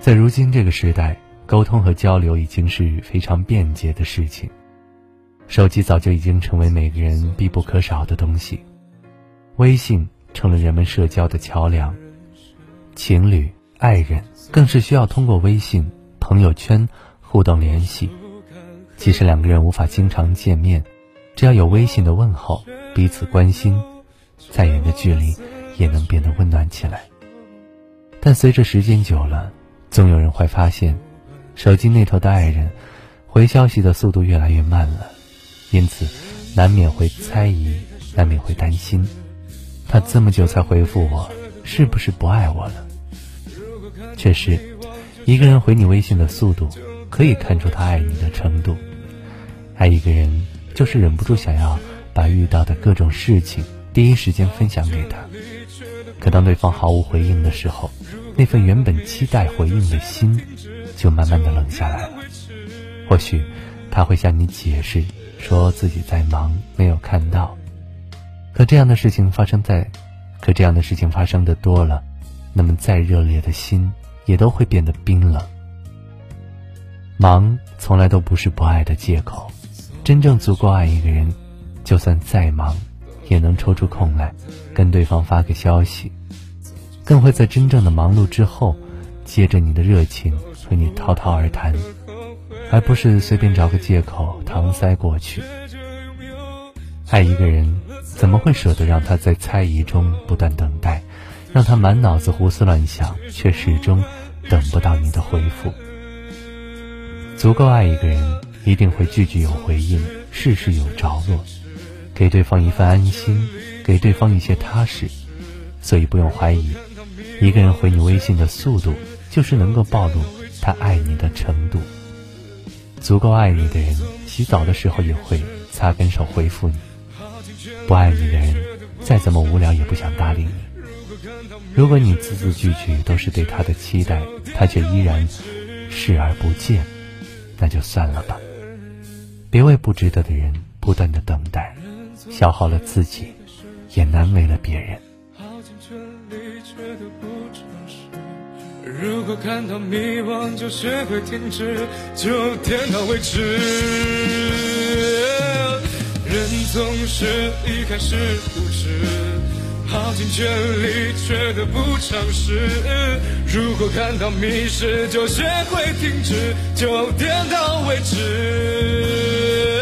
在如今这个时代，沟通和交流已经是非常便捷的事情，手机早就已经成为每个人必不可少的东西，微信成了人们社交的桥梁，情侣、爱人更是需要通过微信、朋友圈互动联系。即使两个人无法经常见面，只要有微信的问候，彼此关心，再远的距离也能变得温暖起来。但随着时间久了，总有人会发现，手机那头的爱人回消息的速度越来越慢了，因此难免会猜疑，难免会担心，他这么久才回复我，是不是不爱我了？确实，一个人回你微信的速度，可以看出他爱你的程度。爱一个人，就是忍不住想要把遇到的各种事情第一时间分享给他。可当对方毫无回应的时候，那份原本期待回应的心，就慢慢的冷下来了。或许他会向你解释，说自己在忙，没有看到。可这样的事情发生在，可这样的事情发生的多了，那么再热烈的心，也都会变得冰冷。忙从来都不是不爱的借口。真正足够爱一个人，就算再忙，也能抽出空来跟对方发个消息，更会在真正的忙碌之后，借着你的热情和你滔滔而谈，而不是随便找个借口搪塞过去。爱一个人，怎么会舍得让他在猜疑中不断等待，让他满脑子胡思乱想，却始终等不到你的回复？足够爱一个人。一定会句句有回应，事事有着落，给对方一份安心，给对方一些踏实。所以不用怀疑，一个人回你微信的速度，就是能够暴露他爱你的程度。足够爱你的人，洗澡的时候也会擦干手回复你；不爱你的人，再怎么无聊也不想搭理你。如果你字字句句都是对他的期待，他却依然视而不见，那就算了吧。别为不值得的人不断的等待，消耗了自己，也难为了别人。全力，觉得不诚实如果感到迷惘，就学会停止，就点到为止。人总是一开始不知，耗尽全力却得不偿失。如果感到迷失，就学会停止，就点到为止。